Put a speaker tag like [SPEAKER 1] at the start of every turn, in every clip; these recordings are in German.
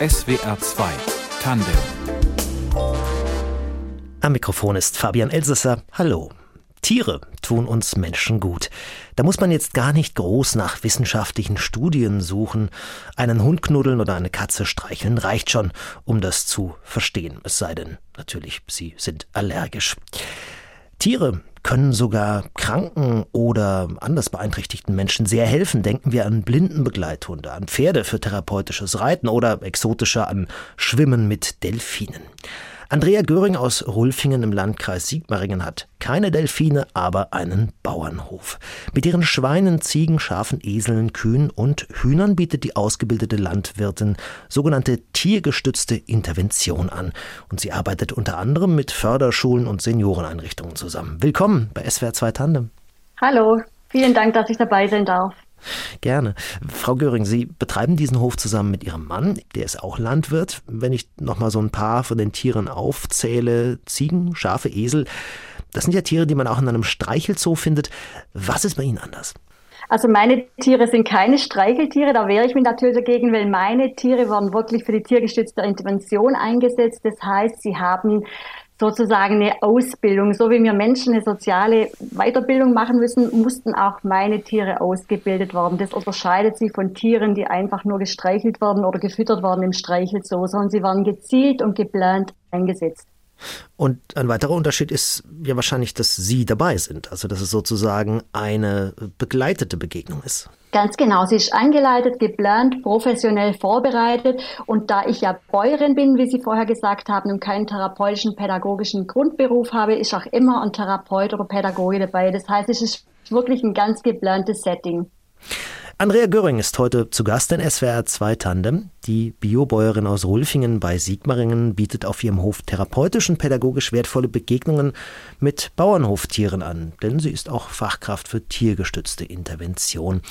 [SPEAKER 1] SWR 2 Tandem.
[SPEAKER 2] Am Mikrofon ist Fabian Elsesser. Hallo. Tiere tun uns Menschen gut. Da muss man jetzt gar nicht groß nach wissenschaftlichen Studien suchen. Einen Hund knuddeln oder eine Katze streicheln reicht schon, um das zu verstehen. Es sei denn, natürlich, sie sind allergisch. Tiere können sogar kranken oder anders beeinträchtigten Menschen sehr helfen. Denken wir an Blindenbegleithunde, an Pferde für therapeutisches Reiten oder exotischer an Schwimmen mit Delfinen. Andrea Göring aus Rulfingen im Landkreis Sigmaringen hat keine Delfine, aber einen Bauernhof. Mit ihren Schweinen, Ziegen, Schafen, Eseln, Kühen und Hühnern bietet die ausgebildete Landwirtin sogenannte tiergestützte Intervention an. Und sie arbeitet unter anderem mit Förderschulen und Senioreneinrichtungen zusammen. Willkommen bei SWR 2 Tandem.
[SPEAKER 3] Hallo, vielen Dank, dass ich dabei sein darf.
[SPEAKER 2] Gerne. Frau Göring, Sie betreiben diesen Hof zusammen mit Ihrem Mann, der ist auch Landwirt. Wenn ich nochmal so ein paar von den Tieren aufzähle, Ziegen, Schafe, Esel, das sind ja Tiere, die man auch in einem Streichelzoo findet. Was ist bei Ihnen anders?
[SPEAKER 3] Also meine Tiere sind keine Streicheltiere, da wehre ich mich natürlich dagegen, weil meine Tiere werden wirklich für die tiergestützte Intervention eingesetzt. Das heißt, sie haben sozusagen eine Ausbildung. So wie wir Menschen eine soziale Weiterbildung machen müssen, mussten auch meine Tiere ausgebildet werden. Das unterscheidet sie von Tieren, die einfach nur gestreichelt werden oder gefüttert werden im Streichelzoo, sondern sie werden gezielt und geplant eingesetzt.
[SPEAKER 2] Und ein weiterer Unterschied ist ja wahrscheinlich, dass Sie dabei sind, also dass es sozusagen eine begleitete Begegnung ist.
[SPEAKER 3] Ganz genau. Sie ist angeleitet, geplant, professionell vorbereitet. Und da ich ja Bäuerin bin, wie Sie vorher gesagt haben, und keinen therapeutischen, pädagogischen Grundberuf habe, ist auch immer ein Therapeut oder Pädagoge dabei. Das heißt, es ist wirklich ein ganz geplantes Setting.
[SPEAKER 2] Andrea Göring ist heute zu Gast in SWR 2 Tandem. Die Biobäuerin aus Rulfingen bei Sigmaringen bietet auf ihrem Hof therapeutisch und pädagogisch wertvolle Begegnungen mit Bauernhoftieren an, denn sie ist auch Fachkraft für tiergestützte Intervention.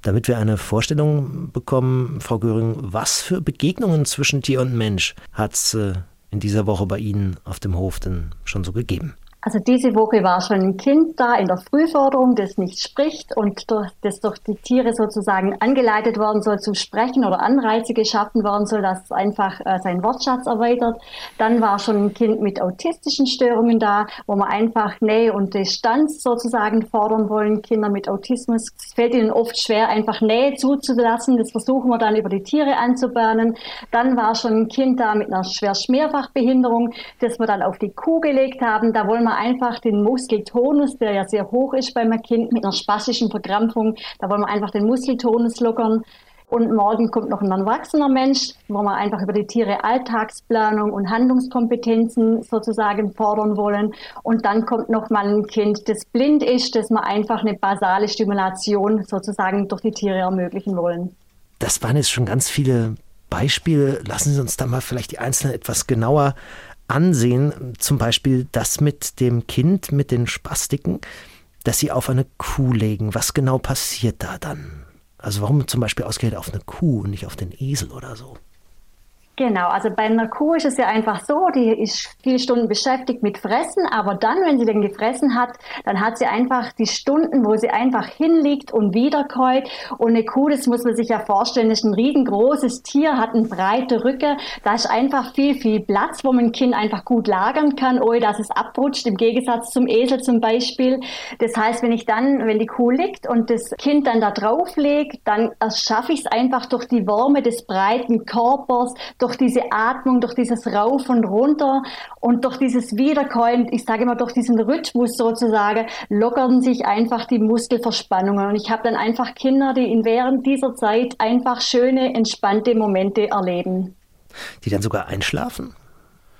[SPEAKER 2] Damit wir eine Vorstellung bekommen, Frau Göring, was für Begegnungen zwischen Tier und Mensch hat es äh, in dieser Woche bei Ihnen auf dem Hof denn schon so gegeben?
[SPEAKER 3] Also diese Woche war schon ein Kind da in der Frühförderung, das nicht spricht und durch, das durch die Tiere sozusagen angeleitet worden soll zu sprechen oder Anreize geschaffen werden soll, dass einfach äh, sein Wortschatz erweitert. Dann war schon ein Kind mit autistischen Störungen da, wo wir einfach Nähe und Distanz sozusagen fordern wollen. Kinder mit Autismus, es fällt ihnen oft schwer, einfach Nähe zuzulassen. Das versuchen wir dann über die Tiere anzubernen. Dann war schon ein Kind da mit einer schwer Schwerfachbehinderung, das wir dann auf die Kuh gelegt haben. Da wollen wir einfach den Muskeltonus, der ja sehr hoch ist bei einem Kind mit einer spastischen Verkrampfung, da wollen wir einfach den Muskeltonus lockern. Und morgen kommt noch ein erwachsener Mensch, wo wir einfach über die Tiere Alltagsplanung und Handlungskompetenzen sozusagen fordern wollen. Und dann kommt noch mal ein Kind, das blind ist, das wir einfach eine basale Stimulation sozusagen durch die Tiere ermöglichen wollen.
[SPEAKER 2] Das waren jetzt schon ganz viele Beispiele. Lassen Sie uns da mal vielleicht die einzelnen etwas genauer ansehen, zum Beispiel das mit dem Kind, mit den Spastiken, dass sie auf eine Kuh legen. Was genau passiert da dann? Also warum zum Beispiel ausgerechnet auf eine Kuh und nicht auf den Esel oder so?
[SPEAKER 3] Genau, also bei einer Kuh ist es ja einfach so, die ist viele Stunden beschäftigt mit Fressen, aber dann, wenn sie dann gefressen hat, dann hat sie einfach die Stunden, wo sie einfach hinliegt und wiederkäut. Und eine Kuh, das muss man sich ja vorstellen, ist ein riesengroßes Tier, hat eine breite Rücke. Da ist einfach viel, viel Platz, wo man ein Kind einfach gut lagern kann, ohne dass es abrutscht, im Gegensatz zum Esel zum Beispiel. Das heißt, wenn ich dann, wenn die Kuh liegt und das Kind dann da drauf legt, dann schaffe ich es einfach durch die Wärme des breiten Körpers, durch diese Atmung, durch dieses Rauf und runter und durch dieses Wiederkäuen, ich sage immer durch diesen Rhythmus sozusagen, lockern sich einfach die Muskelverspannungen. Und ich habe dann einfach Kinder, die in während dieser Zeit einfach schöne, entspannte Momente erleben.
[SPEAKER 2] Die dann sogar einschlafen?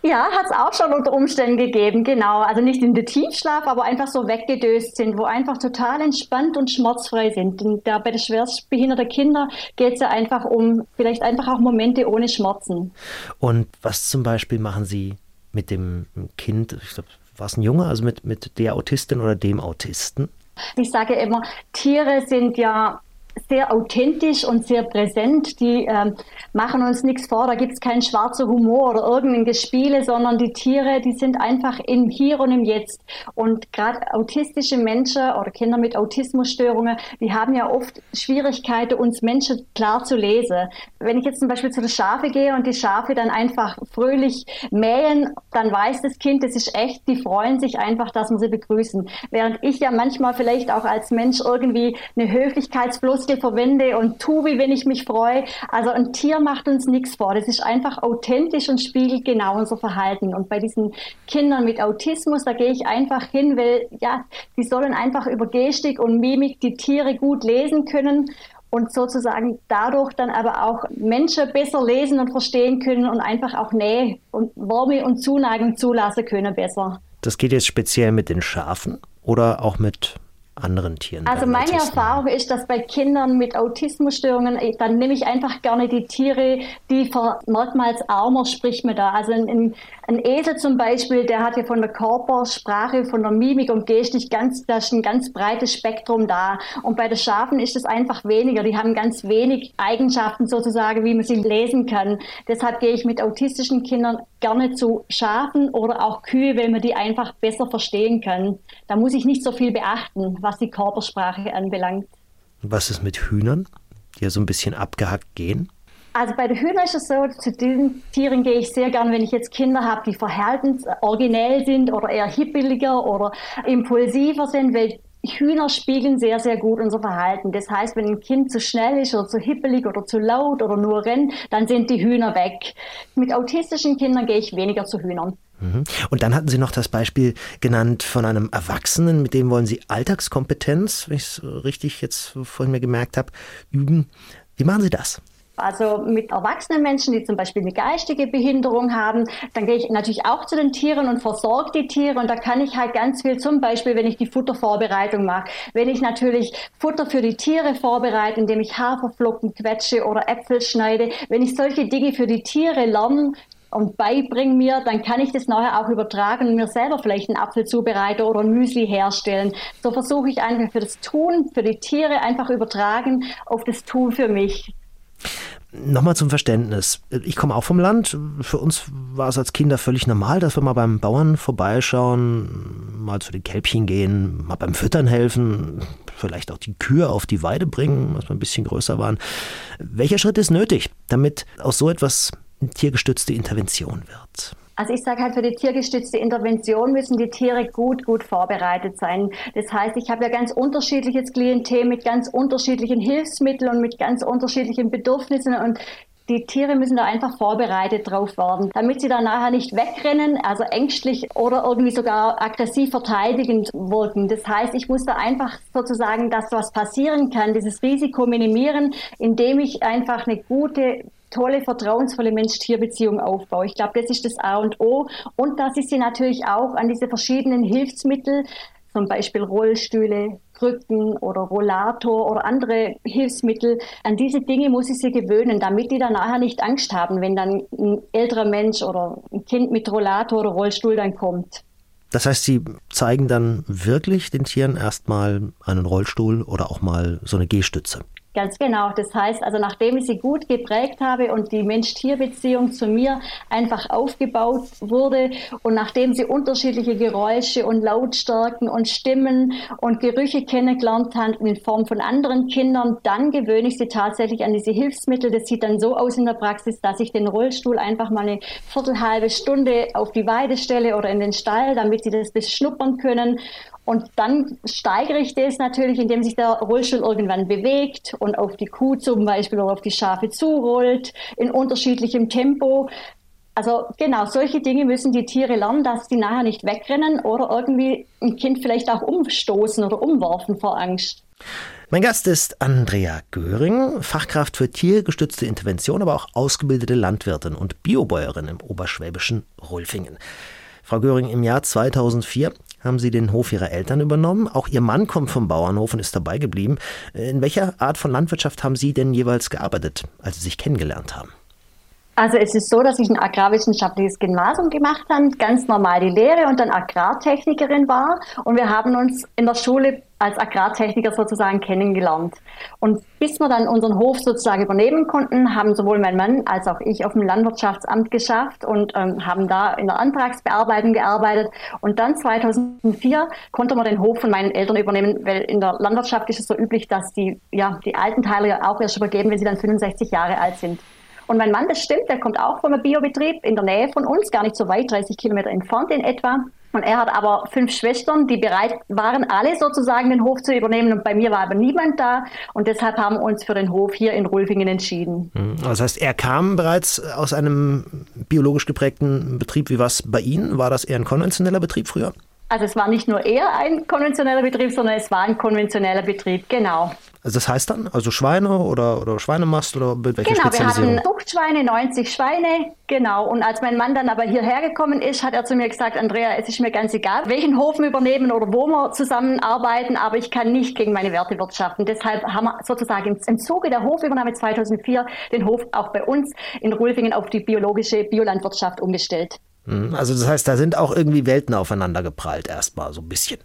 [SPEAKER 3] Ja, hat es auch schon unter Umständen gegeben, genau. Also nicht in den Tiefschlaf, aber einfach so weggedöst sind, wo einfach total entspannt und schmerzfrei sind. Und da bei den schwerstbehinderten Kindern geht es ja einfach um vielleicht einfach auch Momente ohne Schmerzen.
[SPEAKER 2] Und was zum Beispiel machen Sie mit dem Kind, ich glaube, war es ein Junge, also mit, mit der Autistin oder dem Autisten?
[SPEAKER 3] Ich sage immer, Tiere sind ja sehr authentisch und sehr präsent. Die ähm, machen uns nichts vor, da gibt es keinen schwarzen Humor oder irgendein Gespiele, sondern die Tiere, die sind einfach im Hier und im Jetzt. Und gerade autistische Menschen oder Kinder mit Autismusstörungen, die haben ja oft Schwierigkeiten, uns Menschen klar zu lesen. Wenn ich jetzt zum Beispiel zu den Schafe gehe und die Schafe dann einfach fröhlich mähen, dann weiß das Kind, das ist echt, die freuen sich einfach, dass wir sie begrüßen. Während ich ja manchmal vielleicht auch als Mensch irgendwie eine Höflichkeitsfloskel verwende und tue, wie wenn ich mich freue. Also ein Tier macht uns nichts vor. Das ist einfach authentisch und spiegelt genau unser Verhalten. Und bei diesen Kindern mit Autismus, da gehe ich einfach hin, weil ja, die sollen einfach über Gestik und Mimik die Tiere gut lesen können und sozusagen dadurch dann aber auch Menschen besser lesen und verstehen können und einfach auch Nähe und Wärme und Zuneigung zulassen können besser.
[SPEAKER 2] Das geht jetzt speziell mit den Schafen oder auch mit anderen Tieren?
[SPEAKER 3] Also meine Erfahrung ist, dass bei Kindern mit Autismusstörungen, äh, dann nehme ich einfach gerne die Tiere, die merkmalsarmer spricht man da. Also ein, ein, Esel zum Beispiel, der hat ja von der Körpersprache, von der Mimik und Gestik ganz, da ist ein ganz breites Spektrum da. Und bei den Schafen ist es einfach weniger. Die haben ganz wenig Eigenschaften sozusagen, wie man sie lesen kann. Deshalb gehe ich mit autistischen Kindern gerne zu Schafen oder auch Kühe, weil man die einfach besser verstehen kann. Da muss ich nicht so viel beachten was die Körpersprache anbelangt.
[SPEAKER 2] Was ist mit Hühnern, die ja so ein bisschen abgehackt gehen?
[SPEAKER 3] Also bei den Hühnern ist es so, zu diesen Tieren gehe ich sehr gern, wenn ich jetzt Kinder habe, die verhaltensoriginell sind oder eher hippeliger oder impulsiver sind, weil Hühner spiegeln sehr, sehr gut unser Verhalten. Das heißt, wenn ein Kind zu schnell ist oder zu hippelig oder zu laut oder nur rennt, dann sind die Hühner weg. Mit autistischen Kindern gehe ich weniger zu Hühnern.
[SPEAKER 2] Mhm. Und dann hatten Sie noch das Beispiel genannt von einem Erwachsenen, mit dem wollen Sie Alltagskompetenz, wenn ich es richtig jetzt vorhin mir gemerkt habe, üben. Wie machen Sie das?
[SPEAKER 3] Also mit erwachsenen Menschen, die zum Beispiel eine geistige Behinderung haben, dann gehe ich natürlich auch zu den Tieren und versorge die Tiere. Und da kann ich halt ganz viel, zum Beispiel, wenn ich die Futtervorbereitung mache, wenn ich natürlich Futter für die Tiere vorbereite, indem ich Haferflocken quetsche oder Äpfel schneide, wenn ich solche Dinge für die Tiere lerne, und beibringe mir, dann kann ich das nachher auch übertragen und mir selber vielleicht einen Apfel zubereiten oder ein Müsli herstellen. So versuche ich einfach für das Tun, für die Tiere einfach übertragen auf das Tun für mich.
[SPEAKER 2] Nochmal zum Verständnis. Ich komme auch vom Land. Für uns war es als Kinder völlig normal, dass wir mal beim Bauern vorbeischauen, mal zu den Kälbchen gehen, mal beim Füttern helfen, vielleicht auch die Kühe auf die Weide bringen, als wir ein bisschen größer waren. Welcher Schritt ist nötig, damit aus so etwas tiergestützte Intervention wird?
[SPEAKER 3] Also ich sage halt, für die tiergestützte Intervention müssen die Tiere gut, gut vorbereitet sein. Das heißt, ich habe ja ganz unterschiedliches Klientel mit ganz unterschiedlichen Hilfsmitteln und mit ganz unterschiedlichen Bedürfnissen und die Tiere müssen da einfach vorbereitet drauf werden, damit sie dann nachher nicht wegrennen, also ängstlich oder irgendwie sogar aggressiv verteidigend wirken. Das heißt, ich muss da einfach sozusagen, dass was passieren kann, dieses Risiko minimieren, indem ich einfach eine gute tolle, vertrauensvolle Mensch-Tier-Beziehung aufbaue. Ich glaube, das ist das A und O. Und dass ich sie natürlich auch an diese verschiedenen Hilfsmittel, zum Beispiel Rollstühle, Krücken oder Rollator oder andere Hilfsmittel, an diese Dinge muss ich sie gewöhnen, damit die dann nachher nicht Angst haben, wenn dann ein älterer Mensch oder ein Kind mit Rollator oder Rollstuhl dann kommt.
[SPEAKER 2] Das heißt, Sie zeigen dann wirklich den Tieren erstmal einen Rollstuhl oder auch mal so eine Gehstütze.
[SPEAKER 3] Ganz genau. Das heißt, also nachdem ich sie gut geprägt habe und die Mensch-Tier-Beziehung zu mir einfach aufgebaut wurde und nachdem sie unterschiedliche Geräusche und Lautstärken und Stimmen und Gerüche kennengelernt haben in Form von anderen Kindern, dann gewöhne ich sie tatsächlich an diese Hilfsmittel. Das sieht dann so aus in der Praxis, dass ich den Rollstuhl einfach mal eine viertelhalbe Stunde auf die Weide stelle oder in den Stall, damit sie das beschnuppern können und dann steigere ich das natürlich, indem sich der Rollstuhl irgendwann bewegt und auf die Kuh zum Beispiel oder auf die Schafe zurollt in unterschiedlichem Tempo. Also genau, solche Dinge müssen die Tiere lernen, dass die nachher nicht wegrennen oder irgendwie ein Kind vielleicht auch umstoßen oder umwerfen vor Angst.
[SPEAKER 2] Mein Gast ist Andrea Göring, Fachkraft für tiergestützte Intervention, aber auch ausgebildete Landwirtin und Biobäuerin im oberschwäbischen Rolfingen. Frau Göring, im Jahr 2004 haben Sie den Hof Ihrer Eltern übernommen. Auch Ihr Mann kommt vom Bauernhof und ist dabei geblieben. In welcher Art von Landwirtschaft haben Sie denn jeweils gearbeitet, als Sie sich kennengelernt haben?
[SPEAKER 3] Also es ist so, dass ich ein agrarwissenschaftliches Gymnasium gemacht habe, ganz normal die Lehre und dann Agrartechnikerin war. Und wir haben uns in der Schule als Agrartechniker sozusagen kennengelernt. Und bis wir dann unseren Hof sozusagen übernehmen konnten, haben sowohl mein Mann als auch ich auf dem Landwirtschaftsamt geschafft und ähm, haben da in der Antragsbearbeitung gearbeitet. Und dann 2004 konnte man den Hof von meinen Eltern übernehmen, weil in der Landwirtschaft ist es so üblich, dass die, ja, die alten Teile auch erst übergeben, wenn sie dann 65 Jahre alt sind. Und mein Mann, das stimmt, der kommt auch von einem Biobetrieb in der Nähe von uns, gar nicht so weit, 30 Kilometer entfernt in etwa. Und er hat aber fünf Schwestern, die bereit waren, alle sozusagen den Hof zu übernehmen. Und bei mir war aber niemand da. Und deshalb haben wir uns für den Hof hier in Rulfingen entschieden.
[SPEAKER 2] Hm, das heißt, er kam bereits aus einem biologisch geprägten Betrieb. Wie war es bei Ihnen? War das eher ein konventioneller Betrieb früher?
[SPEAKER 3] Also es war nicht nur eher ein konventioneller Betrieb, sondern es war ein konventioneller Betrieb, genau.
[SPEAKER 2] Also das heißt dann, also Schweine oder, oder Schweinemast oder mit welcher
[SPEAKER 3] Genau, wir
[SPEAKER 2] Spezialisierung?
[SPEAKER 3] hatten Zuchtschweine, 90 Schweine, genau. Und als mein Mann dann aber hierher gekommen ist, hat er zu mir gesagt, Andrea, es ist mir ganz egal, welchen Hof wir übernehmen oder wo wir zusammenarbeiten, aber ich kann nicht gegen meine Werte wirtschaften. Deshalb haben wir sozusagen im Zuge der Hofübernahme 2004 den Hof auch bei uns in Rulfingen auf die biologische Biolandwirtschaft umgestellt.
[SPEAKER 2] Hm, also das heißt, da sind auch irgendwie Welten aufeinander geprallt erstmal so ein bisschen.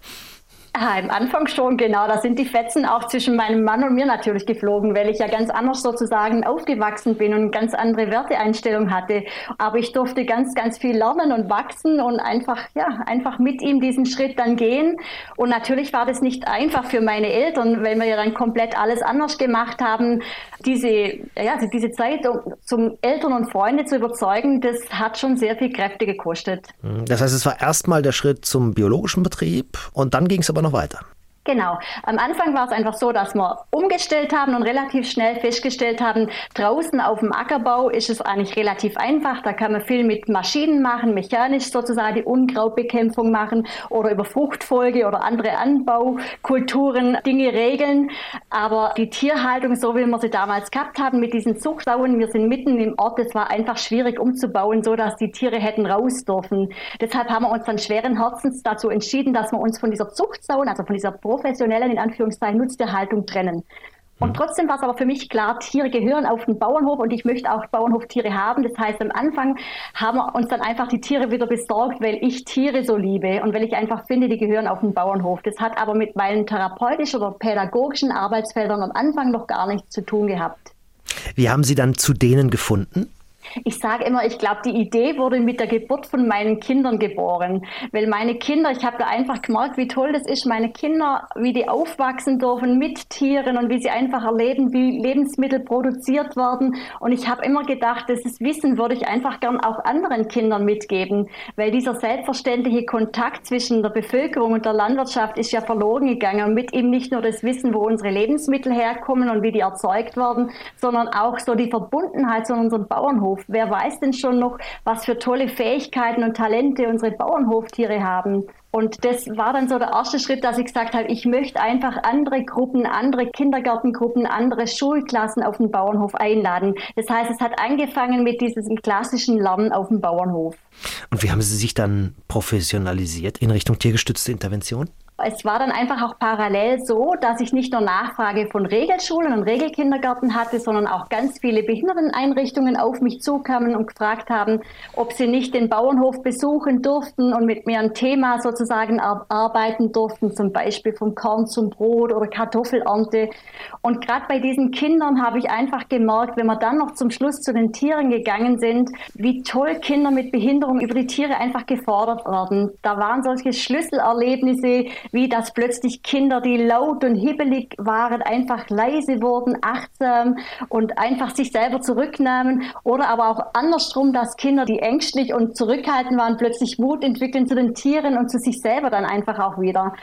[SPEAKER 3] Ja, im Anfang schon, genau. Da sind die Fetzen auch zwischen meinem Mann und mir natürlich geflogen, weil ich ja ganz anders sozusagen aufgewachsen bin und ganz andere Werteeinstellung hatte. Aber ich durfte ganz, ganz viel lernen und wachsen und einfach, ja, einfach mit ihm diesen Schritt dann gehen. Und natürlich war das nicht einfach für meine Eltern, weil wir ja dann komplett alles anders gemacht haben. Diese, ja, also diese Zeit, um zum Eltern und Freunde zu überzeugen, das hat schon sehr viel Kräfte gekostet.
[SPEAKER 2] Das heißt, es war erstmal der Schritt zum biologischen Betrieb und dann ging es aber noch noch weiter.
[SPEAKER 3] Genau. Am Anfang war es einfach so, dass wir umgestellt haben und relativ schnell festgestellt haben, draußen auf dem Ackerbau ist es eigentlich relativ einfach. Da kann man viel mit Maschinen machen, mechanisch sozusagen die Unkrautbekämpfung machen oder über Fruchtfolge oder andere Anbaukulturen Dinge regeln. Aber die Tierhaltung, so wie wir sie damals gehabt haben mit diesen Zuchtsauen, wir sind mitten im Ort, das war einfach schwierig umzubauen, so dass die Tiere hätten raus dürfen. Deshalb haben wir uns dann schweren Herzens dazu entschieden, dass wir uns von dieser Zuchtsauen, also von dieser Pro professionellen, in Anführungszeichen, Nutztierhaltung trennen. Und trotzdem war es aber für mich klar, Tiere gehören auf den Bauernhof und ich möchte auch Bauernhoftiere haben. Das heißt, am Anfang haben wir uns dann einfach die Tiere wieder besorgt, weil ich Tiere so liebe und weil ich einfach finde, die gehören auf den Bauernhof. Das hat aber mit meinen therapeutischen oder pädagogischen Arbeitsfeldern am Anfang noch gar nichts zu tun gehabt.
[SPEAKER 2] Wie haben Sie dann zu denen gefunden?
[SPEAKER 3] Ich sage immer, ich glaube, die Idee wurde mit der Geburt von meinen Kindern geboren. Weil meine Kinder, ich habe da einfach gemerkt, wie toll das ist, meine Kinder, wie die aufwachsen dürfen mit Tieren und wie sie einfach erleben, wie Lebensmittel produziert werden. Und ich habe immer gedacht, dieses Wissen würde ich einfach gern auch anderen Kindern mitgeben. Weil dieser selbstverständliche Kontakt zwischen der Bevölkerung und der Landwirtschaft ist ja verloren gegangen. Und mit ihm nicht nur das Wissen, wo unsere Lebensmittel herkommen und wie die erzeugt werden, sondern auch so die Verbundenheit zu unserem Bauernhof. Bauernhof. Wer weiß denn schon noch, was für tolle Fähigkeiten und Talente unsere Bauernhoftiere haben? Und das war dann so der erste Schritt, dass ich gesagt habe, ich möchte einfach andere Gruppen, andere Kindergartengruppen, andere Schulklassen auf den Bauernhof einladen. Das heißt, es hat angefangen mit diesem klassischen Lernen auf dem Bauernhof.
[SPEAKER 2] Und wie haben Sie sich dann professionalisiert in Richtung tiergestützte Intervention?
[SPEAKER 3] Es war dann einfach auch parallel so, dass ich nicht nur Nachfrage von Regelschulen und Regelkindergärten hatte, sondern auch ganz viele Behinderteneinrichtungen auf mich zukamen und gefragt haben, ob sie nicht den Bauernhof besuchen durften und mit mir ein Thema sozusagen arbeiten durften, zum Beispiel vom Korn zum Brot oder Kartoffelernte. Und gerade bei diesen Kindern habe ich einfach gemerkt, wenn wir dann noch zum Schluss zu den Tieren gegangen sind, wie toll Kinder mit Behinderung über die Tiere einfach gefordert werden. Da waren solche Schlüsselerlebnisse, wie dass plötzlich Kinder, die laut und hibbelig waren, einfach leise wurden, achtsam und einfach sich selber zurücknahmen. Oder aber auch andersrum, dass Kinder, die ängstlich und zurückhaltend waren, plötzlich Mut entwickeln zu den Tieren und zu sich selber dann einfach auch wieder.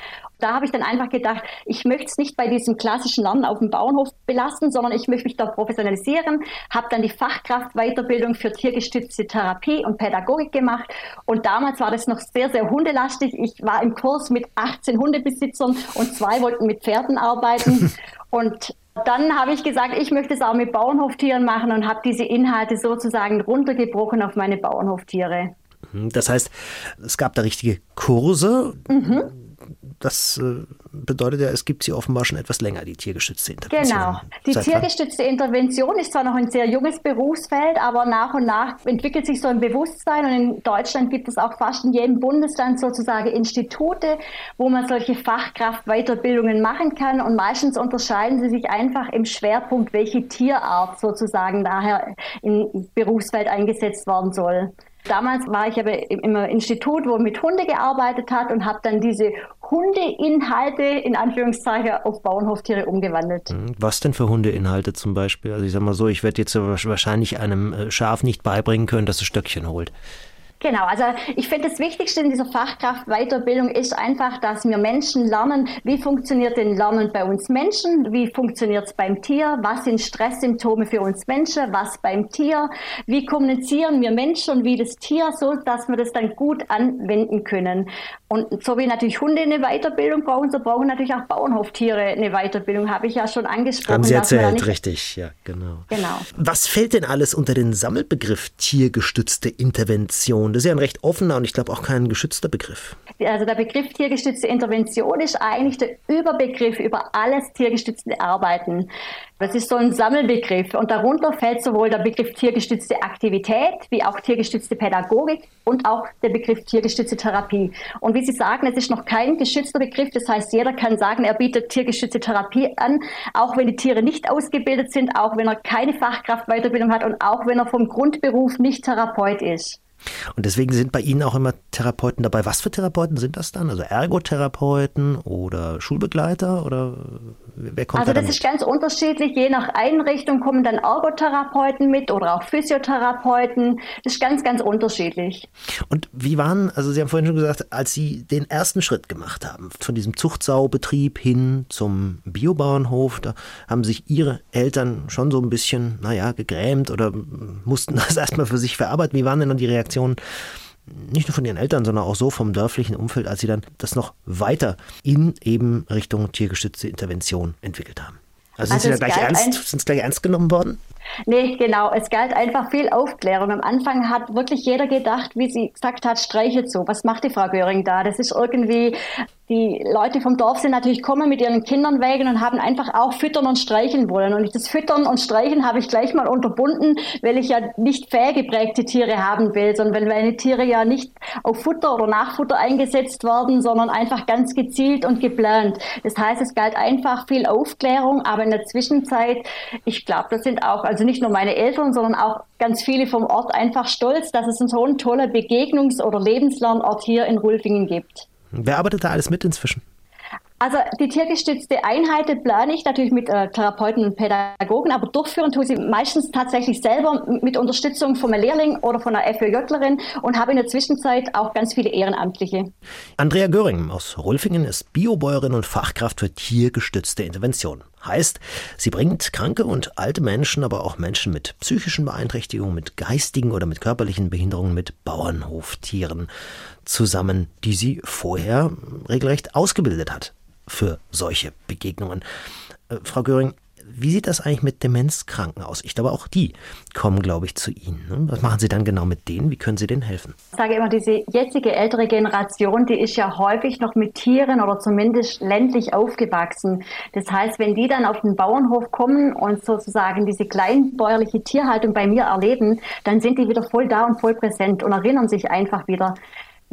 [SPEAKER 3] Da habe ich dann einfach gedacht, ich möchte es nicht bei diesem klassischen Lernen auf dem Bauernhof belassen, sondern ich möchte mich da professionalisieren, habe dann die Fachkraftweiterbildung für tiergestützte Therapie und Pädagogik gemacht. Und damals war das noch sehr, sehr hundelastig. Ich war im Kurs mit 18 Hundebesitzern und zwei wollten mit Pferden arbeiten. Und dann habe ich gesagt, ich möchte es auch mit Bauernhoftieren machen und habe diese Inhalte sozusagen runtergebrochen auf meine Bauernhoftiere.
[SPEAKER 2] Das heißt, es gab da richtige Kurse. Mhm das äh, bedeutet ja, es gibt sie offenbar schon etwas länger, die tiergestützte Intervention.
[SPEAKER 3] Genau. Die Seit tiergestützte wann? Intervention ist zwar noch ein sehr junges Berufsfeld, aber nach und nach entwickelt sich so ein Bewusstsein und in Deutschland gibt es auch fast in jedem Bundesland sozusagen Institute, wo man solche Fachkraftweiterbildungen machen kann und meistens unterscheiden sie sich einfach im Schwerpunkt, welche Tierart sozusagen daher im Berufsfeld eingesetzt werden soll. Damals war ich aber im Institut, wo mit Hunde gearbeitet hat und habe dann diese Hundeinhalte in Anführungszeichen auf Bauernhoftiere umgewandelt.
[SPEAKER 2] Hm, was denn für Hundeinhalte zum Beispiel? Also ich sag mal so, ich werde jetzt wahrscheinlich einem äh, Schaf nicht beibringen können, dass es Stöckchen holt.
[SPEAKER 3] Genau, also ich finde das Wichtigste in dieser Fachkraftweiterbildung ist einfach, dass wir Menschen lernen, wie funktioniert denn Lernen bei uns Menschen, wie funktioniert es beim Tier, was sind Stresssymptome für uns Menschen, was beim Tier, wie kommunizieren wir Menschen und wie das Tier, so dass wir das dann gut anwenden können. Und so wie natürlich Hunde eine Weiterbildung brauchen, so brauchen natürlich auch Bauernhoftiere eine Weiterbildung, habe ich ja schon angesprochen.
[SPEAKER 2] Haben Sie erzählt, richtig, ja, genau.
[SPEAKER 3] Genau.
[SPEAKER 2] Was fällt denn alles unter den Sammelbegriff tiergestützte Intervention? Das ist ja ein recht offener und ich glaube auch kein geschützter Begriff.
[SPEAKER 3] Also der Begriff tiergestützte Intervention ist eigentlich der Überbegriff über alles tiergestützte Arbeiten. Das ist so ein Sammelbegriff und darunter fällt sowohl der Begriff tiergestützte Aktivität wie auch tiergestützte Pädagogik und auch der Begriff tiergestützte Therapie. Und wie Sie sagen, es ist noch kein geschützter Begriff. Das heißt, jeder kann sagen, er bietet tiergestützte Therapie an, auch wenn die Tiere nicht ausgebildet sind, auch wenn er keine Fachkraftweiterbildung hat und auch wenn er vom Grundberuf nicht Therapeut ist.
[SPEAKER 2] Und deswegen sind bei Ihnen auch immer Therapeuten dabei. Was für Therapeuten sind das dann? Also Ergotherapeuten oder Schulbegleiter oder wer kommt
[SPEAKER 3] Also
[SPEAKER 2] da
[SPEAKER 3] das ist ganz unterschiedlich. Je nach Einrichtung kommen dann Ergotherapeuten mit oder auch Physiotherapeuten. Das ist ganz, ganz unterschiedlich.
[SPEAKER 2] Und wie waren, also Sie haben vorhin schon gesagt, als Sie den ersten Schritt gemacht haben, von diesem Zuchtsaubetrieb hin zum Biobauernhof, da haben sich Ihre Eltern schon so ein bisschen, naja, gegrämt oder mussten das erstmal für sich verarbeiten. Wie waren denn dann die Reaktionen? Reaktionen nicht nur von ihren Eltern, sondern auch so vom dörflichen Umfeld, als sie dann das noch weiter in eben Richtung tiergestützte Intervention entwickelt haben. Also, also sind, sie da gleich ernst, sind gleich ernst genommen worden?
[SPEAKER 3] Nee, genau. Es galt einfach viel Aufklärung. Am Anfang hat wirklich jeder gedacht, wie sie gesagt hat, streichet so. Was macht die Frau Göring da? Das ist irgendwie die Leute vom Dorf sind natürlich kommen mit ihren Kindern wegen und haben einfach auch füttern und streichen wollen. Und das Füttern und Streichen habe ich gleich mal unterbunden, weil ich ja nicht geprägte Tiere haben will, sondern weil meine Tiere ja nicht auf Futter oder Nachfutter eingesetzt werden, sondern einfach ganz gezielt und geplant. Das heißt, es galt einfach viel Aufklärung, aber in der Zwischenzeit, ich glaube, das sind auch, also nicht nur meine Eltern, sondern auch ganz viele vom Ort einfach stolz, dass es so ein toller Begegnungs- oder Lebenslernort hier in Rulfingen gibt.
[SPEAKER 2] Wer arbeitet da alles mit inzwischen?
[SPEAKER 3] Also die tiergestützte Einheit plane ich natürlich mit äh, Therapeuten und Pädagogen, aber durchführen tue sie meistens tatsächlich selber mit Unterstützung von einem Lehrling oder von einer FÖJlerin und habe in der Zwischenzeit auch ganz viele Ehrenamtliche.
[SPEAKER 2] Andrea Göring aus Rolfingen ist Biobäuerin und Fachkraft für tiergestützte Intervention. Heißt, sie bringt kranke und alte Menschen, aber auch Menschen mit psychischen Beeinträchtigungen, mit geistigen oder mit körperlichen Behinderungen mit Bauernhoftieren zusammen, die sie vorher regelrecht ausgebildet hat für solche Begegnungen. Äh, Frau Göring, wie sieht das eigentlich mit Demenzkranken aus? Ich glaube, auch die kommen, glaube ich, zu Ihnen. Ne? Was machen Sie dann genau mit denen? Wie können Sie denen helfen?
[SPEAKER 3] Ich sage immer, diese jetzige ältere Generation, die ist ja häufig noch mit Tieren oder zumindest ländlich aufgewachsen. Das heißt, wenn die dann auf den Bauernhof kommen und sozusagen diese kleinbäuerliche Tierhaltung bei mir erleben, dann sind die wieder voll da und voll präsent und erinnern sich einfach wieder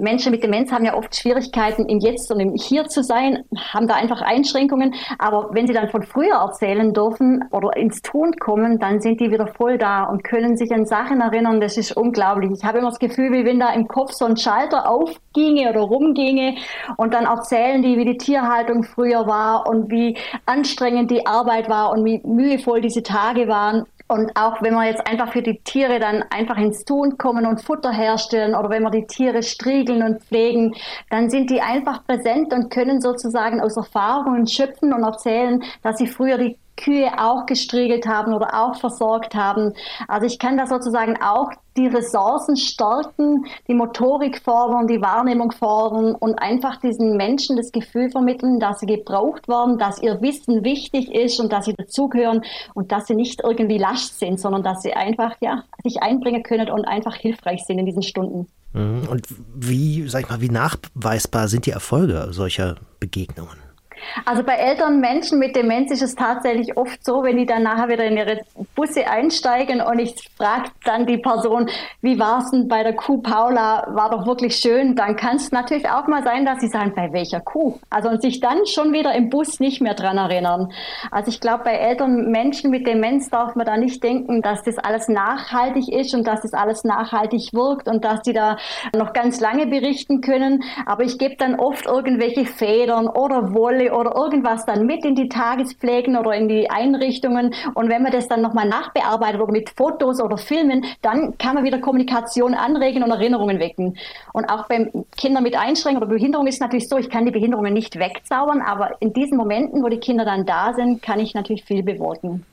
[SPEAKER 3] Menschen mit Demenz haben ja oft Schwierigkeiten, im Jetzt und im Hier zu sein, haben da einfach Einschränkungen. Aber wenn sie dann von früher erzählen dürfen oder ins Tun kommen, dann sind die wieder voll da und können sich an Sachen erinnern. Das ist unglaublich. Ich habe immer das Gefühl, wie wenn da im Kopf so ein Schalter aufginge oder rumginge und dann erzählen die, wie die Tierhaltung früher war und wie anstrengend die Arbeit war und wie mühevoll diese Tage waren. Und auch wenn wir jetzt einfach für die Tiere dann einfach ins Tun kommen und Futter herstellen oder wenn wir die Tiere striegeln und pflegen, dann sind die einfach präsent und können sozusagen aus Erfahrungen schöpfen und erzählen, dass sie früher die Kühe auch gestriegelt haben oder auch versorgt haben. Also ich kann da sozusagen auch die Ressourcen stärken, die Motorik fordern, die Wahrnehmung fordern und einfach diesen Menschen das Gefühl vermitteln, dass sie gebraucht werden, dass ihr Wissen wichtig ist und dass sie dazugehören und dass sie nicht irgendwie Last sind, sondern dass sie einfach ja, sich einbringen können und einfach hilfreich sind in diesen Stunden.
[SPEAKER 2] Mhm. Und wie, sag ich mal, wie nachweisbar sind die Erfolge solcher Begegnungen?
[SPEAKER 3] Also bei älteren Menschen mit Demenz ist es tatsächlich oft so, wenn die dann nachher wieder in ihre Busse einsteigen und ich frage dann die Person, wie war es denn bei der Kuh Paula, war doch wirklich schön, dann kann es natürlich auch mal sein, dass sie sagen, bei welcher Kuh? Also und sich dann schon wieder im Bus nicht mehr dran erinnern. Also ich glaube, bei älteren Menschen mit Demenz darf man da nicht denken, dass das alles nachhaltig ist und dass das alles nachhaltig wirkt und dass die da noch ganz lange berichten können. Aber ich gebe dann oft irgendwelche Federn oder Wolle oder irgendwas dann mit in die Tagespflegen oder in die Einrichtungen. Und wenn man das dann nochmal nachbearbeitet oder mit Fotos oder Filmen, dann kann man wieder Kommunikation anregen und Erinnerungen wecken. Und auch beim Kindern mit Einschränkungen oder Behinderung ist natürlich so, ich kann die Behinderungen nicht wegzaubern, aber in diesen Momenten, wo die Kinder dann da sind, kann ich natürlich viel bewirken.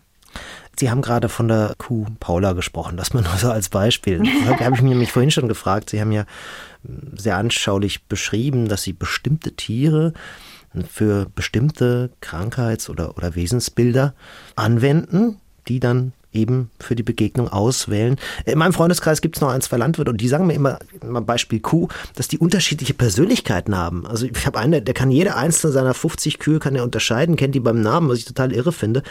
[SPEAKER 2] Sie haben gerade von der Kuh Paula gesprochen, das mal nur so als Beispiel. Da habe ich mich nämlich vorhin schon gefragt. Sie haben ja sehr anschaulich beschrieben, dass Sie bestimmte Tiere für bestimmte Krankheits- oder, oder Wesensbilder anwenden, die dann eben für die Begegnung auswählen. In meinem Freundeskreis gibt es noch ein, zwei Landwirte und die sagen mir immer, mal Beispiel Kuh, dass die unterschiedliche Persönlichkeiten haben. Also ich habe einen, der kann jede einzelne seiner 50 Kühe kann er unterscheiden, kennt die beim Namen, was ich total irre finde.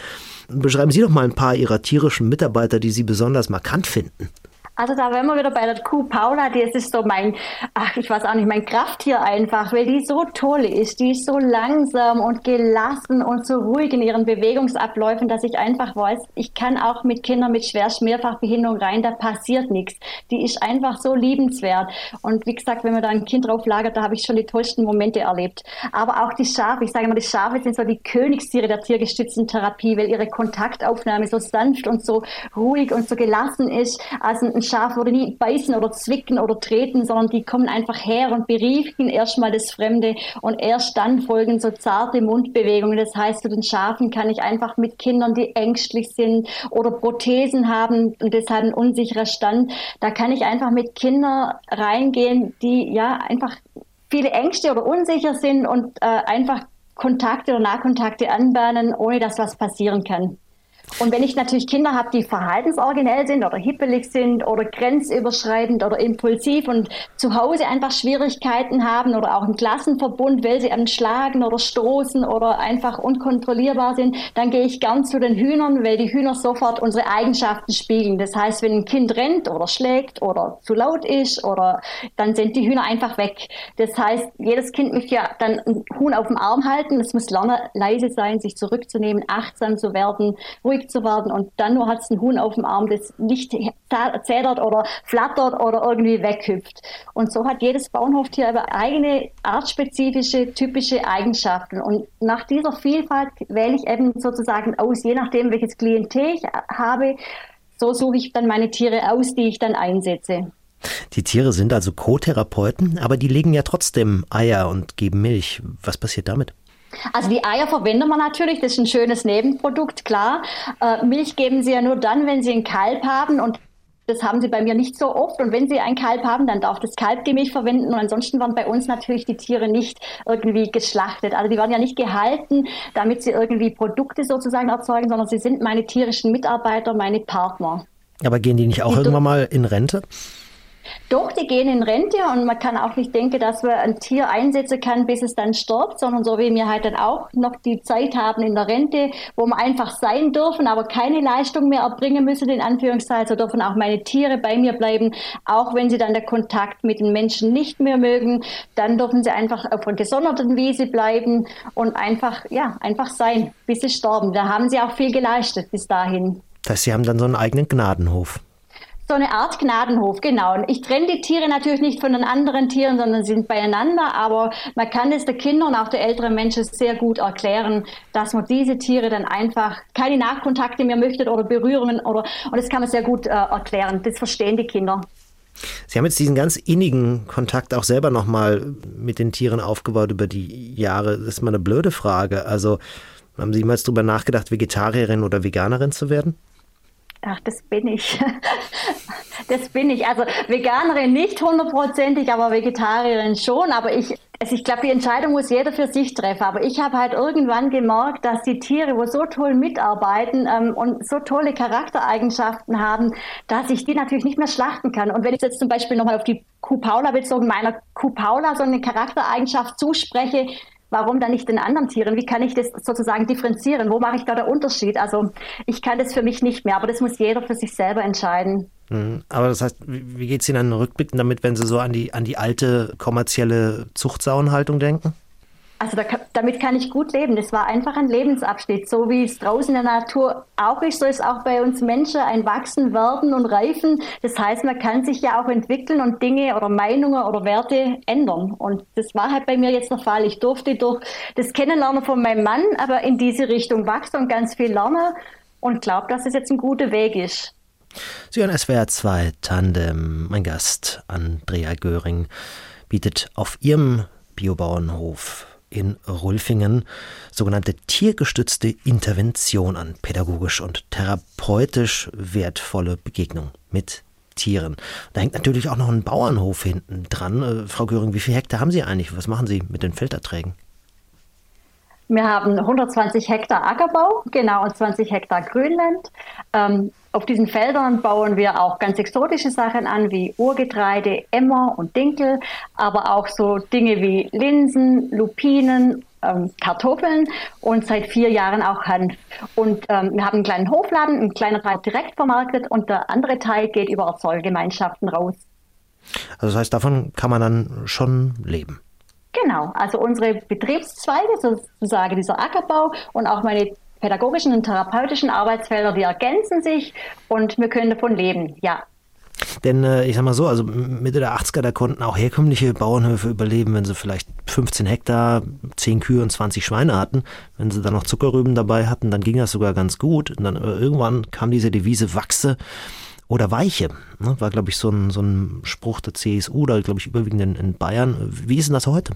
[SPEAKER 2] Beschreiben Sie doch mal ein paar Ihrer tierischen Mitarbeiter, die Sie besonders markant finden.
[SPEAKER 3] Also da wären wir wieder bei der Kuh Paula, die ist so mein, ach, ich weiß auch nicht, mein Krafttier einfach, weil die so toll ist. Die ist so langsam und gelassen und so ruhig in ihren Bewegungsabläufen, dass ich einfach weiß, ich kann auch mit Kindern mit schwer Mehrfachbehinderung rein, da passiert nichts. Die ist einfach so liebenswert. Und wie gesagt, wenn man da ein Kind drauf lagert, da habe ich schon die tollsten Momente erlebt. Aber auch die Schafe, ich sage immer, die Schafe sind so die Königstiere der tiergestützten Therapie, weil ihre Kontaktaufnahme so sanft und so ruhig und so gelassen ist. Also ein Schaf würde nie beißen oder zwicken oder treten, sondern die kommen einfach her und beriefen erstmal das Fremde und erst dann folgen so zarte Mundbewegungen. Das heißt, zu den Schafen kann ich einfach mit Kindern, die ängstlich sind oder Prothesen haben und deshalb ein unsicherer Stand, da kann ich einfach mit Kindern reingehen, die ja einfach viele Ängste oder unsicher sind und äh, einfach Kontakte oder Nahkontakte anbahnen, ohne dass was passieren kann. Und wenn ich natürlich Kinder habe, die verhaltensoriginell sind oder hippelig sind oder grenzüberschreitend oder impulsiv und zu Hause einfach Schwierigkeiten haben oder auch im Klassenverbund, weil sie schlagen oder stoßen oder einfach unkontrollierbar sind, dann gehe ich gern zu den Hühnern, weil die Hühner sofort unsere Eigenschaften spiegeln. Das heißt, wenn ein Kind rennt oder schlägt oder zu laut ist oder dann sind die Hühner einfach weg. Das heißt, jedes Kind möchte ja dann ein Huhn auf dem Arm halten. Es muss lernen, leise sein, sich zurückzunehmen, achtsam zu werden, ruhig ruhig zu werden und dann nur hat es ein Huhn auf dem Arm, das nicht zädert oder flattert oder irgendwie weghüpft. Und so hat jedes Bauernhoftier aber eigene artspezifische, typische Eigenschaften. Und nach dieser Vielfalt wähle ich eben sozusagen aus, je nachdem, welches Klientel ich habe, so suche ich dann meine Tiere aus, die ich dann einsetze.
[SPEAKER 2] Die Tiere sind also Co-Therapeuten, aber die legen ja trotzdem Eier und geben Milch. Was passiert damit?
[SPEAKER 3] Also die Eier verwendet man natürlich, das ist ein schönes Nebenprodukt, klar. Äh, Milch geben sie ja nur dann, wenn sie ein Kalb haben und das haben sie bei mir nicht so oft. Und wenn sie ein Kalb haben, dann darf das Kalb die Milch verwenden. Und ansonsten werden bei uns natürlich die Tiere nicht irgendwie geschlachtet. Also die werden ja nicht gehalten, damit sie irgendwie Produkte sozusagen erzeugen, sondern sie sind meine tierischen Mitarbeiter, meine Partner.
[SPEAKER 2] Aber gehen die nicht auch die irgendwann mal in Rente?
[SPEAKER 3] Doch, die gehen in Rente und man kann auch nicht denken, dass man ein Tier einsetzen kann, bis es dann stirbt, sondern so wie wir halt dann auch noch die Zeit haben in der Rente, wo wir einfach sein dürfen, aber keine Leistung mehr erbringen müssen, in Anführungszeichen, so dürfen auch meine Tiere bei mir bleiben, auch wenn sie dann der Kontakt mit den Menschen nicht mehr mögen, dann dürfen sie einfach auf einer gesonderten Wiese bleiben und einfach, ja, einfach sein, bis sie sterben. Da haben sie auch viel geleistet bis dahin.
[SPEAKER 2] Das heißt, sie haben dann so einen eigenen Gnadenhof.
[SPEAKER 3] So eine Art Gnadenhof, genau. Und ich trenne die Tiere natürlich nicht von den anderen Tieren, sondern sie sind beieinander. Aber man kann es den Kindern und auch den älteren Menschen sehr gut erklären, dass man diese Tiere dann einfach keine Nachkontakte mehr möchte oder Berührungen oder, und das kann man sehr gut äh, erklären. Das verstehen die Kinder.
[SPEAKER 2] Sie haben jetzt diesen ganz innigen Kontakt auch selber nochmal mit den Tieren aufgebaut über die Jahre. Das ist mal eine blöde Frage. Also, Haben Sie jemals darüber nachgedacht, Vegetarierin oder Veganerin zu werden?
[SPEAKER 3] Ach, das bin ich. Das bin ich. Also Veganerin nicht hundertprozentig, aber Vegetarierin schon. Aber ich, also ich glaube, die Entscheidung muss jeder für sich treffen. Aber ich habe halt irgendwann gemerkt, dass die Tiere, wo so toll mitarbeiten ähm, und so tolle Charaktereigenschaften haben, dass ich die natürlich nicht mehr schlachten kann. Und wenn ich jetzt zum Beispiel nochmal auf die Kuh Paula bezogen, meiner Kuh Paula so eine Charaktereigenschaft zuspreche, Warum dann nicht den anderen Tieren? Wie kann ich das sozusagen differenzieren? Wo mache ich da den Unterschied? Also ich kann das für mich nicht mehr, aber das muss jeder für sich selber entscheiden.
[SPEAKER 2] Mhm. Aber das heißt, wie geht es Ihnen an den Rückblicken damit, wenn Sie so an die, an die alte kommerzielle Zuchtsauenhaltung denken?
[SPEAKER 3] Also da, damit kann ich gut leben. Das war einfach ein Lebensabschnitt. So wie es draußen in der Natur auch ist, so ist auch bei uns Menschen ein Wachsen, Werden und Reifen. Das heißt, man kann sich ja auch entwickeln und Dinge oder Meinungen oder Werte ändern. Und das war halt bei mir jetzt der Fall. Ich durfte durch das Kennenlernen von meinem Mann aber in diese Richtung wachsen und ganz viel lernen und glaube, dass es jetzt ein guter Weg ist.
[SPEAKER 2] Sie hören SWR 2 Tandem. Mein Gast Andrea Göring bietet auf ihrem Biobauernhof in Rulfingen sogenannte tiergestützte Intervention an, pädagogisch und therapeutisch wertvolle Begegnung mit Tieren. Da hängt natürlich auch noch ein Bauernhof hinten dran. Äh, Frau Göring, wie viele Hektar haben Sie eigentlich? Was machen Sie mit den Felderträgen?
[SPEAKER 3] Wir haben 120 Hektar Ackerbau, genau, und 20 Hektar Grünland. Ähm, auf diesen Feldern bauen wir auch ganz exotische Sachen an, wie Urgetreide, Emmer und Dinkel, aber auch so Dinge wie Linsen, Lupinen, ähm, Kartoffeln und seit vier Jahren auch Hanf. Und ähm, wir haben einen kleinen Hofladen, ein kleiner Teil direkt vermarktet und der andere Teil geht über Erzeugergemeinschaften raus.
[SPEAKER 2] Also das heißt, davon kann man dann schon leben.
[SPEAKER 3] Genau, also unsere Betriebszweige, sozusagen dieser Ackerbau und auch meine pädagogischen und therapeutischen Arbeitsfelder, die ergänzen sich und wir können davon leben, ja.
[SPEAKER 2] Denn äh, ich sag mal so, also Mitte der 80er, da konnten auch herkömmliche Bauernhöfe überleben, wenn sie vielleicht 15 Hektar, 10 Kühe und 20 Schweine hatten. Wenn sie dann noch Zuckerrüben dabei hatten, dann ging das sogar ganz gut. Und dann äh, irgendwann kam diese Devise Wachse oder Weiche. Ne? War, glaube ich, so ein, so ein Spruch der CSU, da glaube ich überwiegend in, in Bayern. Wie ist denn das heute?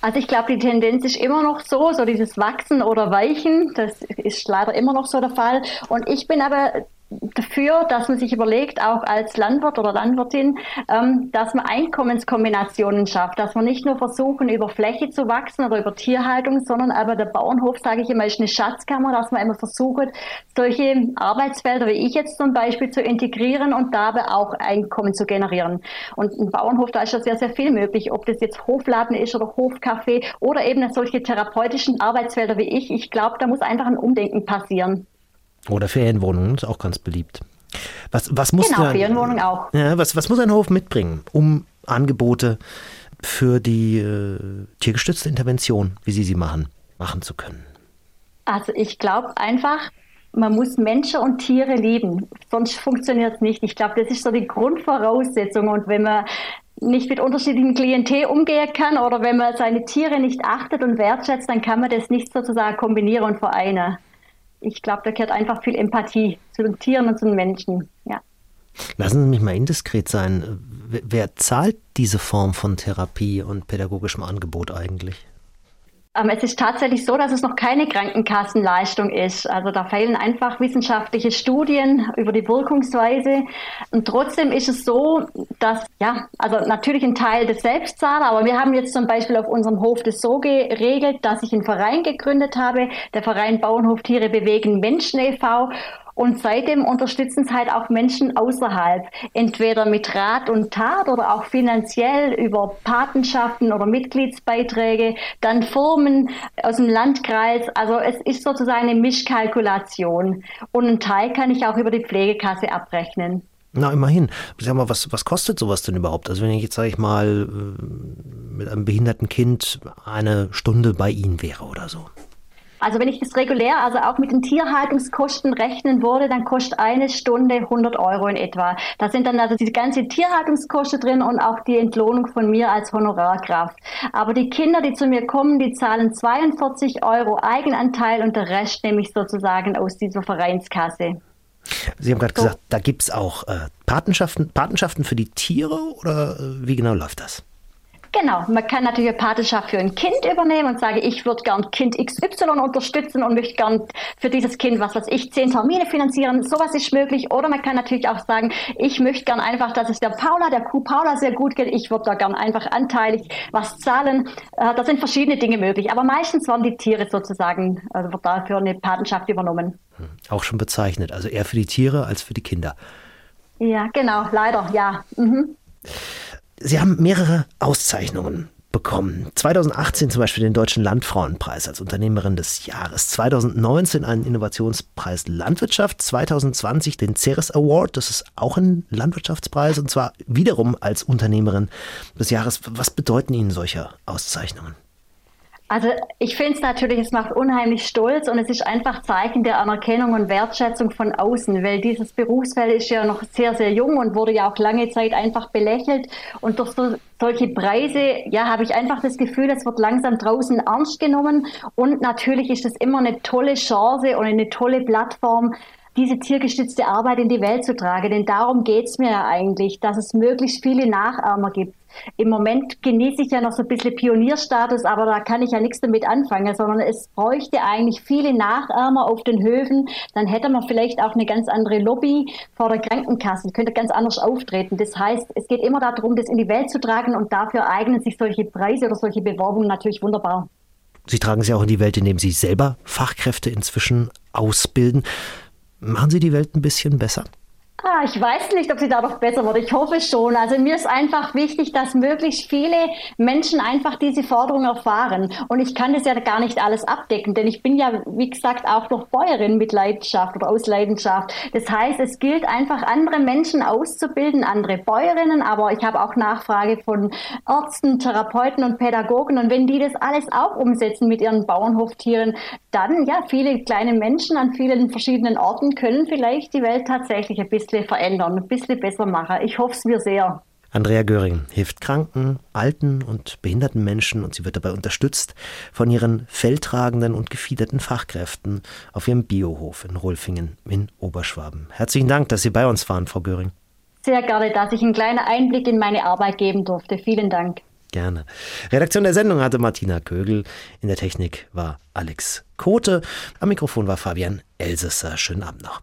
[SPEAKER 3] Also ich glaube, die Tendenz ist immer noch so, so dieses Wachsen oder Weichen, das ist leider immer noch so der Fall. Und ich bin aber dafür, dass man sich überlegt, auch als Landwirt oder Landwirtin, ähm, dass man Einkommenskombinationen schafft, dass man nicht nur versuchen, über Fläche zu wachsen oder über Tierhaltung, sondern aber der Bauernhof, sage ich immer, ist eine Schatzkammer, dass man immer versucht, solche Arbeitsfelder wie ich jetzt zum Beispiel zu integrieren und dabei auch Einkommen zu generieren. Und ein Bauernhof, da ist ja sehr, sehr viel möglich, ob das jetzt Hofladen ist oder Hofcafé oder eben solche therapeutischen Arbeitsfelder wie ich. Ich glaube, da muss einfach ein Umdenken passieren.
[SPEAKER 2] Oder Ferienwohnungen, ist auch ganz beliebt. Was, was muss
[SPEAKER 3] genau,
[SPEAKER 2] der,
[SPEAKER 3] Ferienwohnung auch.
[SPEAKER 2] Ja, was, was muss ein Hof mitbringen, um Angebote für die äh, tiergestützte Intervention, wie Sie sie machen, machen zu können?
[SPEAKER 3] Also ich glaube einfach, man muss Menschen und Tiere lieben, sonst funktioniert es nicht. Ich glaube, das ist so die Grundvoraussetzung. Und wenn man nicht mit unterschiedlichen Klientel umgehen kann oder wenn man seine Tiere nicht achtet und wertschätzt, dann kann man das nicht sozusagen kombinieren und vereinen ich glaube, da gehört einfach viel Empathie zu den Tieren und zu den Menschen. Ja.
[SPEAKER 2] Lassen Sie mich mal indiskret sein. Wer zahlt diese Form von Therapie und pädagogischem Angebot eigentlich?
[SPEAKER 3] Es ist tatsächlich so, dass es noch keine Krankenkassenleistung ist. Also da fehlen einfach wissenschaftliche Studien über die Wirkungsweise. Und trotzdem ist es so, dass, ja, also natürlich ein Teil des Selbstzahler, aber wir haben jetzt zum Beispiel auf unserem Hof das so geregelt, dass ich einen Verein gegründet habe, der Verein Bauernhof Tiere bewegen Menschen e.V. Und seitdem unterstützen es halt auch Menschen außerhalb, entweder mit Rat und Tat oder auch finanziell über Patenschaften oder Mitgliedsbeiträge, dann Firmen aus dem Landkreis. Also es ist sozusagen eine Mischkalkulation. Und einen Teil kann ich auch über die Pflegekasse abrechnen.
[SPEAKER 2] Na, immerhin. Sag mal, was, was kostet sowas denn überhaupt? Also wenn ich jetzt, sage ich mal, äh, mit einem behinderten Kind eine Stunde bei Ihnen wäre oder so.
[SPEAKER 3] Also wenn ich das regulär, also auch mit den Tierhaltungskosten rechnen würde, dann kostet eine Stunde 100 Euro in etwa. Da sind dann also die ganze Tierhaltungskosten drin und auch die Entlohnung von mir als Honorarkraft. Aber die Kinder, die zu mir kommen, die zahlen 42 Euro Eigenanteil und der Rest nehme ich sozusagen aus dieser Vereinskasse.
[SPEAKER 2] Sie haben gerade gesagt, da gibt es auch äh, Patenschaften, Patenschaften für die Tiere oder äh, wie genau läuft das?
[SPEAKER 3] Genau, man kann natürlich eine Patenschaft für ein Kind übernehmen und sagen, ich würde gern Kind XY unterstützen und möchte gern für dieses Kind, was weiß ich, zehn Termine finanzieren. Sowas ist möglich. Oder man kann natürlich auch sagen, ich möchte gern einfach, dass es der Paula, der Kuh Paula sehr gut geht. Ich würde da gern einfach anteilig was zahlen. Äh, da sind verschiedene Dinge möglich. Aber meistens werden die Tiere sozusagen, also wird dafür eine Patenschaft übernommen.
[SPEAKER 2] Hm, auch schon bezeichnet. Also eher für die Tiere als für die Kinder.
[SPEAKER 3] Ja, genau, leider, ja. Mhm.
[SPEAKER 2] Sie haben mehrere Auszeichnungen bekommen. 2018 zum Beispiel den Deutschen Landfrauenpreis als Unternehmerin des Jahres. 2019 einen Innovationspreis Landwirtschaft. 2020 den Ceres Award. Das ist auch ein Landwirtschaftspreis und zwar wiederum als Unternehmerin des Jahres. Was bedeuten Ihnen solche Auszeichnungen?
[SPEAKER 3] Also ich finde es natürlich, es macht unheimlich stolz und es ist einfach Zeichen der Anerkennung und Wertschätzung von außen, weil dieses Berufsfeld ist ja noch sehr, sehr jung und wurde ja auch lange Zeit einfach belächelt. Und durch so, solche Preise, ja, habe ich einfach das Gefühl, es wird langsam draußen ernst genommen. Und natürlich ist es immer eine tolle Chance und eine tolle Plattform, diese tiergestützte Arbeit in die Welt zu tragen. Denn darum geht es mir ja eigentlich, dass es möglichst viele Nachahmer gibt. Im Moment genieße ich ja noch so ein bisschen Pionierstatus, aber da kann ich ja nichts damit anfangen, sondern es bräuchte eigentlich viele Nachahmer auf den Höfen. Dann hätte man vielleicht auch eine ganz andere Lobby vor der Krankenkasse, könnte ganz anders auftreten. Das heißt, es geht immer darum, das in die Welt zu tragen und dafür eignen sich solche Preise oder solche Bewerbungen natürlich wunderbar.
[SPEAKER 2] Sie tragen sie auch in die Welt, indem Sie selber Fachkräfte inzwischen ausbilden. Machen Sie die Welt ein bisschen besser?
[SPEAKER 3] Ah, ich weiß nicht, ob sie dadurch besser wird. Ich hoffe schon. Also mir ist einfach wichtig, dass möglichst viele Menschen einfach diese Forderung erfahren. Und ich kann das ja gar nicht alles abdecken, denn ich bin ja, wie gesagt, auch noch Bäuerin mit Leidenschaft oder aus Leidenschaft. Das heißt, es gilt einfach, andere Menschen auszubilden, andere Bäuerinnen, aber ich habe auch Nachfrage von Ärzten, Therapeuten und Pädagogen. Und wenn die das alles auch umsetzen mit ihren Bauernhoftieren, dann, ja, viele kleine Menschen an vielen verschiedenen Orten können vielleicht die Welt tatsächlich ein bisschen bisschen verändern, ein bisschen besser machen. Ich hoffe es mir sehr.
[SPEAKER 2] Andrea Göring hilft kranken, alten und behinderten Menschen und sie wird dabei unterstützt von ihren felltragenden und gefiederten Fachkräften auf ihrem Biohof in Rolfingen in Oberschwaben. Herzlichen Dank, dass Sie bei uns waren, Frau Göring.
[SPEAKER 3] Sehr gerne, dass ich einen kleinen Einblick in meine Arbeit geben durfte. Vielen Dank.
[SPEAKER 2] Gerne. Redaktion der Sendung hatte Martina Kögel. In der Technik war Alex Kote. Am Mikrofon war Fabian Elsässer. Schönen Abend noch.